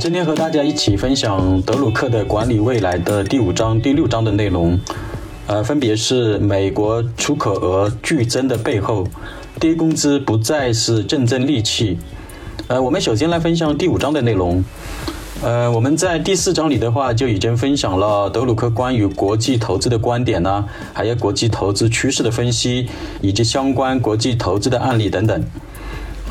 今天和大家一起分享德鲁克的《管理未来》的第五章、第六章的内容，呃，分别是美国出口额剧增的背后，低工资不再是竞争利器。呃，我们首先来分享第五章的内容。呃，我们在第四章里的话就已经分享了德鲁克关于国际投资的观点呢，还有国际投资趋势的分析，以及相关国际投资的案例等等。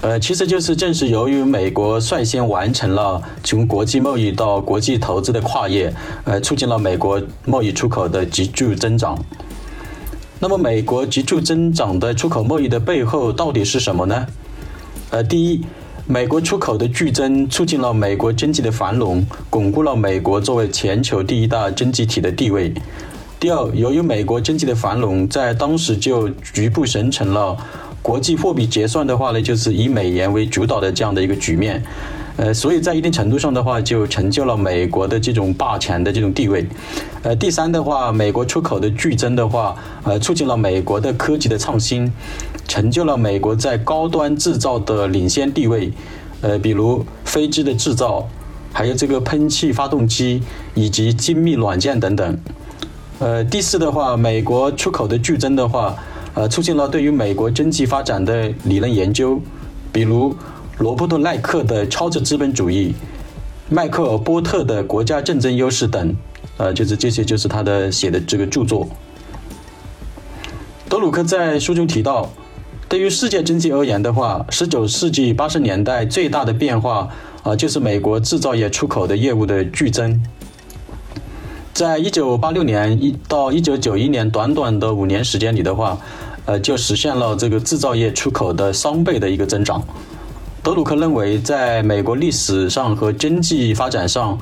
呃，其实就是正是由于美国率先完成了从国际贸易到国际投资的跨越，呃，促进了美国贸易出口的急剧增长。那么，美国急剧增长的出口贸易的背后到底是什么呢？呃，第一，美国出口的剧增促进了美国经济的繁荣，巩固了美国作为全球第一大经济体的地位。第二，由于美国经济的繁荣，在当时就局部形成了。国际货币结算的话呢，就是以美元为主导的这样的一个局面，呃，所以在一定程度上的话，就成就了美国的这种霸权的这种地位。呃，第三的话，美国出口的剧增的话，呃，促进了美国的科技的创新，成就了美国在高端制造的领先地位。呃，比如飞机的制造，还有这个喷气发动机以及精密软件等等。呃，第四的话，美国出口的剧增的话。呃，促进了对于美国经济发展的理论研究，比如罗伯特·奈克的超值资本主义、迈克尔·波特的国家竞争优势等，呃，就是这些就是他的写的这个著作。德鲁克在书中提到，对于世界经济而言的话，十九世纪八十年代最大的变化啊，就是美国制造业出口的业务的剧增。在一九八六年一到一九九一年短短的五年时间里的话，呃，就实现了这个制造业出口的双倍的一个增长。德鲁克认为，在美国历史上和经济发展上，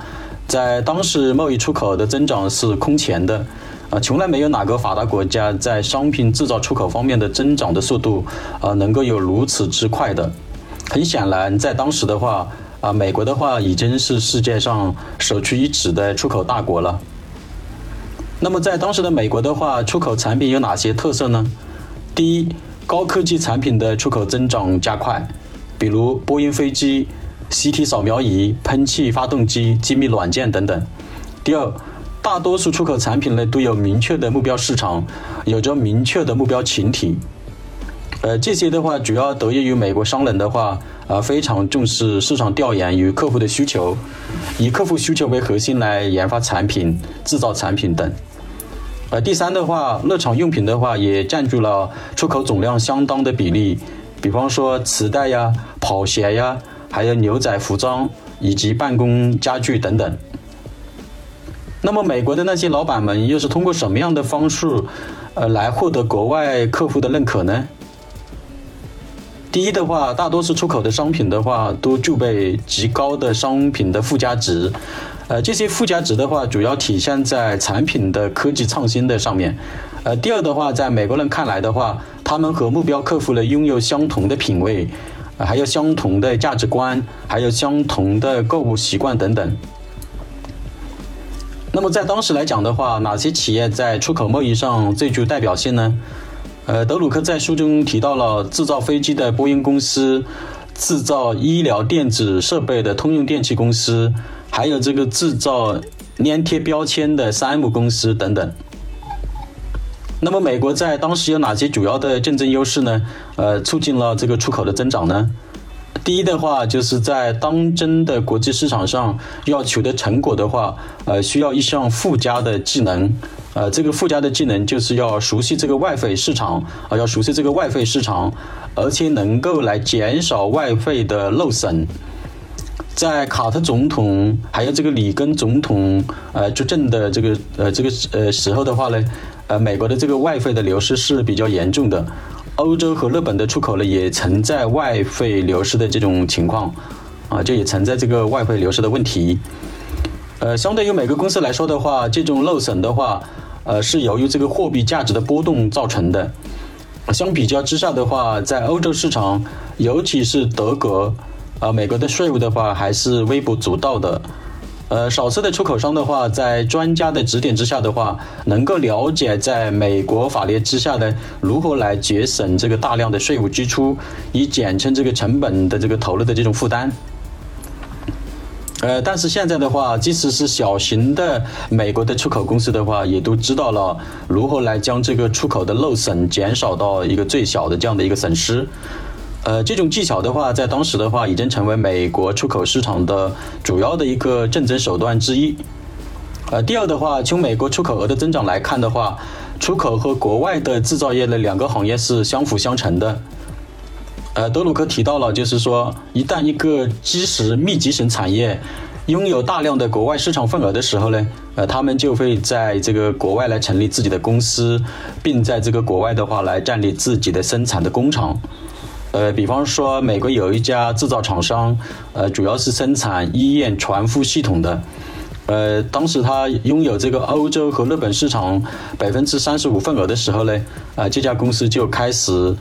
在当时贸易出口的增长是空前的，啊，从来没有哪个发达国家在商品制造出口方面的增长的速度啊能够有如此之快的。很显然，在当时的话，啊，美国的话已经是世界上首屈一指的出口大国了。那么在当时的美国的话，出口产品有哪些特色呢？第一，高科技产品的出口增长加快，比如波音飞机、CT 扫描仪、喷气发动机、精密软件等等。第二，大多数出口产品呢都有明确的目标市场，有着明确的目标群体。呃，这些的话主要得益于美国商人的话，啊非常重视市场调研与客户的需求，以客户需求为核心来研发产品、制造产品等。呃，第三的话，日常用品的话也占据了出口总量相当的比例，比方说磁带呀、跑鞋呀，还有牛仔服装以及办公家具等等。那么，美国的那些老板们又是通过什么样的方式，呃，来获得国外客户的认可呢？第一的话，大多数出口的商品的话，都具备极高的商品的附加值。呃，这些附加值的话，主要体现在产品的科技创新的上面。呃，第二的话，在美国人看来的话，他们和目标客户呢拥有相同的品味，还有相同的价值观，还有相同的购物习惯等等。那么在当时来讲的话，哪些企业在出口贸易上最具代表性呢？呃，德鲁克在书中提到了制造飞机的波音公司，制造医疗电子设备的通用电气公司。还有这个制造粘贴标签的三 M 公司等等。那么，美国在当时有哪些主要的竞争优势呢？呃，促进了这个出口的增长呢？第一的话，就是在当真的国际市场上要取得成果的话，呃，需要一项附加的技能。呃，这个附加的技能就是要熟悉这个外汇市场啊，要熟悉这个外汇市场，而且能够来减少外汇的漏损。在卡特总统还有这个里根总统呃执政的这个呃这个呃时候的话呢，呃美国的这个外汇的流失是比较严重的，欧洲和日本的出口呢也存在外汇流失的这种情况，啊就也存在这个外汇流失的问题，呃相对于每个公司来说的话，这种漏损的话，呃是由于这个货币价值的波动造成的，相比较之下的话，在欧洲市场，尤其是德国。啊，美国的税务的话还是微不足道的，呃，少数的出口商的话，在专家的指点之下的话，能够了解在美国法律之下的如何来节省这个大量的税务支出，以减轻这个成本的这个投入的这种负担。呃，但是现在的话，即使是小型的美国的出口公司的话，也都知道了如何来将这个出口的漏损减少到一个最小的这样的一个损失。呃，这种技巧的话，在当时的话，已经成为美国出口市场的主要的一个竞争手段之一。呃，第二的话，从美国出口额的增长来看的话，出口和国外的制造业的两个行业是相辅相成的。呃，德鲁克提到了，就是说，一旦一个基石密集型产业拥有大量的国外市场份额的时候呢，呃，他们就会在这个国外来成立自己的公司，并在这个国外的话来建立自己的生产的工厂。呃，比方说，美国有一家制造厂商，呃，主要是生产医院传呼系统的，呃，当时他拥有这个欧洲和日本市场百分之三十五份额的时候呢，啊，这家公司就开始。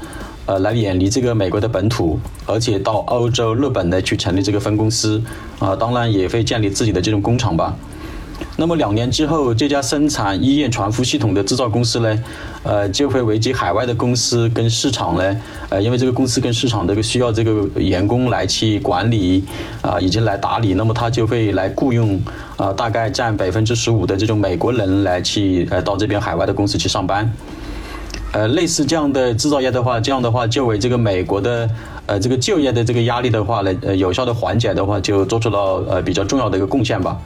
呃，来远离这个美国的本土，而且到欧洲、日本呢去成立这个分公司，啊，当然也会建立自己的这种工厂吧。那么两年之后，这家生产医院传呼系统的制造公司呢，呃，就会危及海外的公司跟市场呢，呃，因为这个公司跟市场这个需要这个员工来去管理啊，以及来打理，那么他就会来雇佣啊，大概占百分之十五的这种美国人来去呃到这边海外的公司去上班。呃，类似这样的制造业的话，这样的话就为这个美国的呃这个就业的这个压力的话呢，呃有效的缓解的话，就做出了呃比较重要的一个贡献吧。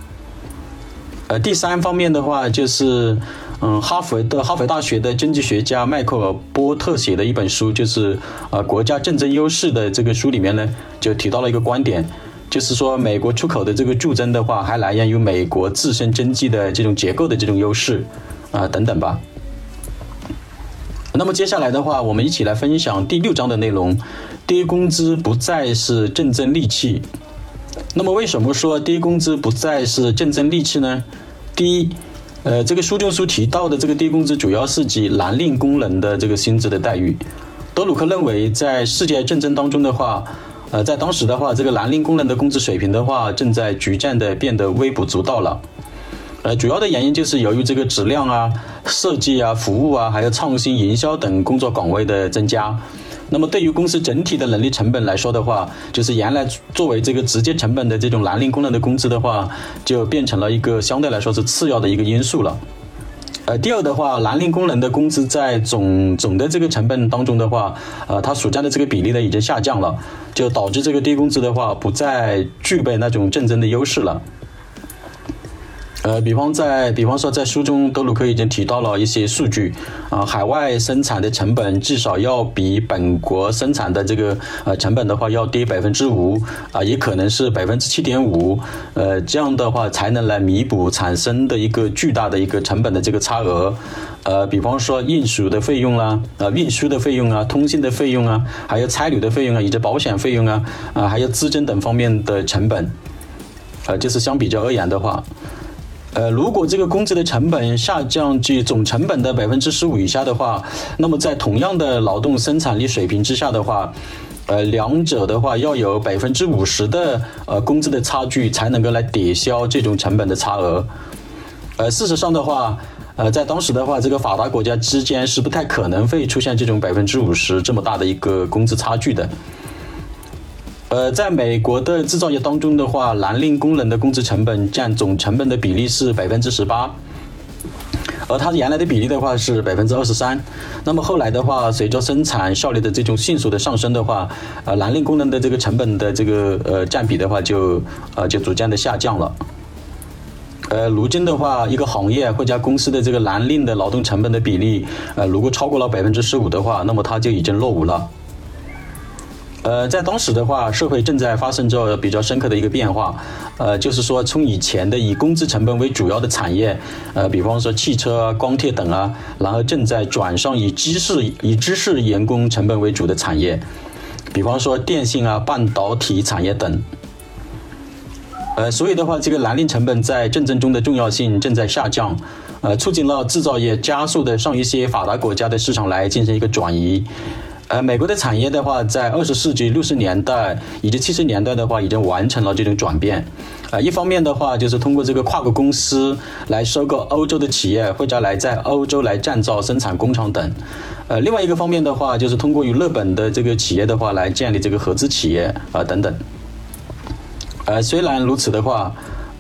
呃，第三方面的话就是，嗯，哈佛的哈佛大学的经济学家迈克尔波特写的一本书，就是呃国家竞争优势的这个书里面呢，就提到了一个观点，就是说美国出口的这个助增的话，还来源于美国自身经济的这种结构的这种优势啊等等吧。那么接下来的话，我们一起来分享第六章的内容。低工资不再是竞争利器。那么为什么说低工资不再是竞争利器呢？第一，呃，这个书中所提到的这个低工资，主要是指蓝领工人的这个薪资的待遇。德鲁克认为，在世界竞争当中的话，呃，在当时的话，这个蓝领工人的工资水平的话，正在逐渐的变得微不足道了。呃，主要的原因就是由于这个质量啊、设计啊、服务啊，还有创新营销等工作岗位的增加。那么对于公司整体的人力成本来说的话，就是原来作为这个直接成本的这种蓝领工人的工资的话，就变成了一个相对来说是次要的一个因素了。呃，第二的话，蓝领工人的工资在总总的这个成本当中的话，呃，它所占的这个比例呢已经下降了，就导致这个低工资的话不再具备那种竞争的优势了。呃，比方在，比方说在书中，德鲁克已经提到了一些数据，啊，海外生产的成本至少要比本国生产的这个呃成本的话要低百分之五，啊，也可能是百分之七点五，呃，这样的话才能来弥补产生的一个巨大的一个成本的这个差额，呃，比方说运输的费用啦，啊，运输的费用啊，通信的费用啊，还有差旅的费用啊，以及保险费用啊，啊，还有资金等方面的成本，呃，就是相比较而言的话。呃，如果这个工资的成本下降至总成本的百分之十五以下的话，那么在同样的劳动生产力水平之下的话，呃，两者的话要有百分之五十的呃工资的差距才能够来抵消这种成本的差额。呃，事实上的话，呃，在当时的话，这个发达国家之间是不太可能会出现这种百分之五十这么大的一个工资差距的。呃，在美国的制造业当中的话，蓝领工人的工资成本占总成本的比例是百分之十八，而它原来的比例的话是百分之二十三。那么后来的话，随着生产效率的这种迅速的上升的话，呃，蓝领工人的这个成本的这个呃占比的话就呃就逐渐的下降了。呃，如今的话，一个行业或者公司的这个蓝领的劳动成本的比例，呃，如果超过了百分之十五的话，那么它就已经落伍了。呃，在当时的话，社会正在发生着比较深刻的一个变化，呃，就是说从以前的以工资成本为主要的产业，呃，比方说汽车啊、光铁等啊，然后正在转上以知识、以知识员工成本为主的产业，比方说电信啊、半导体产业等。呃，所以的话，这个蓝领成本在竞争中的重要性正在下降，呃，促进了制造业加速的上一些发达国家的市场来进行一个转移。呃，美国的产业的话，在二十世纪六十年代以及七十年代的话，已经完成了这种转变。呃，一方面的话，就是通过这个跨国公司来收购欧洲的企业，或者来在欧洲来建造生产工厂等。呃，另外一个方面的话，就是通过与日本的这个企业的话来建立这个合资企业啊等等。呃，虽然如此的话，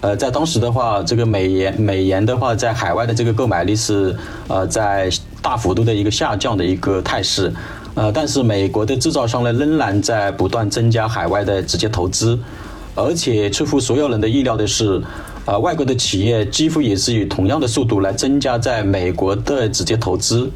呃，在当时的话，这个美元美元的话，在海外的这个购买力是呃在大幅度的一个下降的一个态势。呃，但是美国的制造商呢，仍然在不断增加海外的直接投资，而且出乎所有人的意料的是，呃，外国的企业几乎也是以同样的速度来增加在美国的直接投资。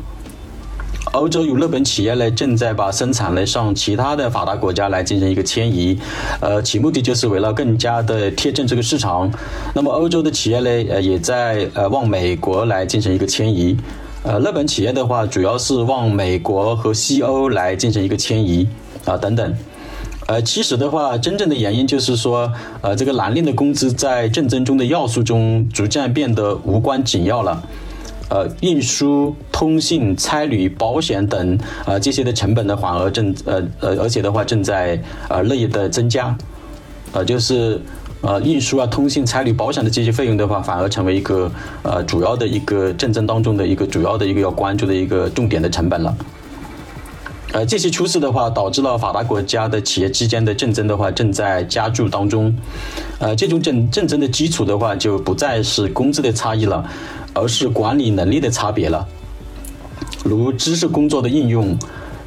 欧洲与日本企业呢，正在把生产呢向其他的发达国家来进行一个迁移，呃，其目的就是为了更加的贴近这个市场。那么欧洲的企业呢，呃，也在呃往美国来进行一个迁移。呃，日本企业的话，主要是往美国和西欧来进行一个迁移啊，等等。呃，其实的话，真正的原因就是说，呃，这个蓝令的工资在竞争中的要素中逐渐变得无关紧要了。呃，运输、通信、差旅、保险等啊这些的成本呢，反而正呃呃，而且的话正在呃日益的增加。呃，就是。呃，运输啊、通信、差旅、保险的这些费用的话，反而成为一个呃主要的一个竞争当中的一个主要的一个要关注的一个重点的成本了。呃，这些趋势的话，导致了发达国家的企业之间的竞争的话，正在加剧当中。呃，这种竞竞争的基础的话，就不再是工资的差异了，而是管理能力的差别了，如知识工作的应用、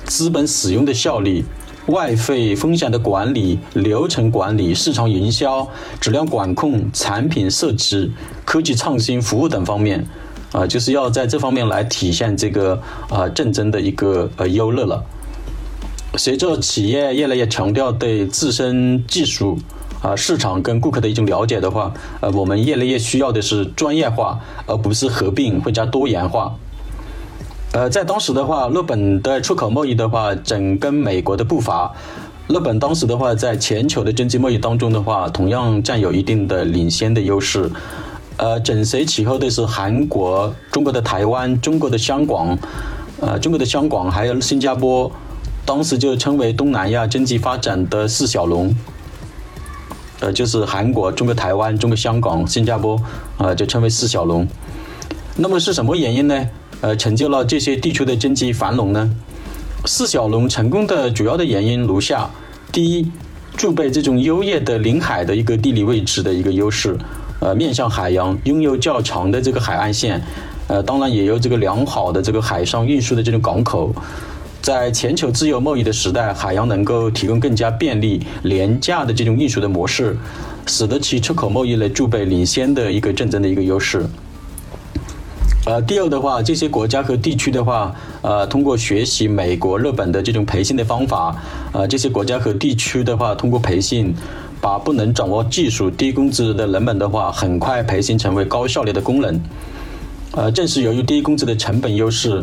资本使用的效率。外汇风险的管理、流程管理、市场营销、质量管控、产品设计、科技创新、服务等方面，啊，就是要在这方面来体现这个啊竞争的一个呃优势了。随着企业越来越强调对自身技术、啊市场跟顾客的一种了解的话，呃，我们越来越需要的是专业化，而不是合并或加多元化。呃，在当时的话，日本的出口贸易的话，紧跟美国的步伐。日本当时的话，在全球的经济贸易当中的话，同样占有一定的领先的优势。呃，紧随其后的是韩国、中国的台湾、中国的香港，呃，中国的香港还有新加坡，当时就称为东南亚经济发展的四小龙。呃，就是韩国、中国台湾、中国香港、新加坡，呃，就称为四小龙。那么是什么原因呢？呃，成就了这些地区的经济繁荣呢？四小龙成功的主要的原因如下：第一，具备这种优越的临海的一个地理位置的一个优势，呃，面向海洋，拥有较长的这个海岸线，呃，当然也有这个良好的这个海上运输的这种港口。在全球自由贸易的时代，海洋能够提供更加便利、廉价的这种运输的模式，使得其出口贸易呢具备领先的一个竞争的一个优势。呃，第二的话，这些国家和地区的话，呃，通过学习美国、日本的这种培训的方法，呃，这些国家和地区的话，通过培训，把不能掌握技术、低工资的人们的话，很快培训成为高效率的工人。呃，正是由于低工资的成本优势，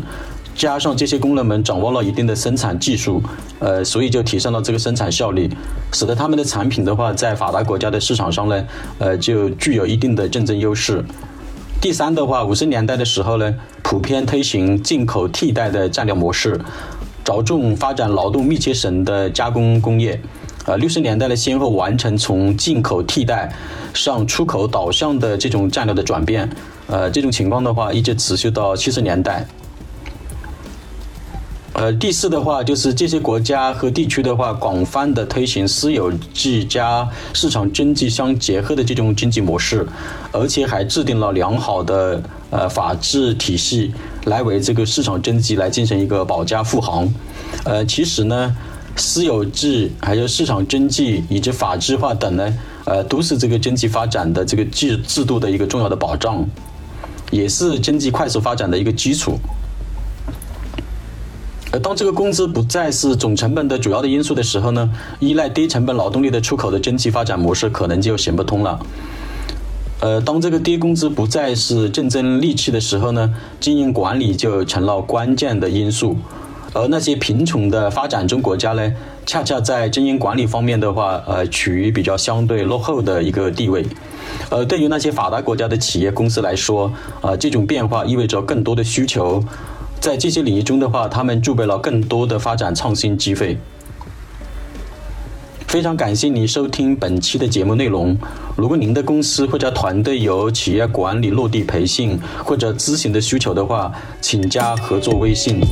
加上这些工人们掌握了一定的生产技术，呃，所以就提升了这个生产效率，使得他们的产品的话，在发达国家的市场上呢，呃，就具有一定的竞争优势。第三的话，五十年代的时候呢，普遍推行进口替代的战略模式，着重发展劳动密切型的加工工业。呃，六十年代呢，先后完成从进口替代向出口导向的这种战略的转变。呃，这种情况的话，一直持续到七十年代。呃，第四的话就是这些国家和地区的话，广泛的推行私有制加市场经济相结合的这种经济模式，而且还制定了良好的呃法治体系，来为这个市场经济来进行一个保驾护航。呃，其实呢，私有制还有市场经济以及法治化等呢，呃，都是这个经济发展的这个制制度的一个重要的保障，也是经济快速发展的一个基础。当这个工资不再是总成本的主要的因素的时候呢，依赖低成本劳动力的出口的经济发展模式可能就行不通了。呃，当这个低工资不再是竞争利器的时候呢，经营管理就成了关键的因素。而那些贫穷的发展中国家呢，恰恰在经营管理方面的话，呃，处于比较相对落后的一个地位。呃，对于那些发达国家的企业公司来说，啊，这种变化意味着更多的需求。在这些领域中的话，他们具备了更多的发展创新机会。非常感谢您收听本期的节目内容。如果您的公司或者团队有企业管理落地培训或者咨询的需求的话，请加合作微信。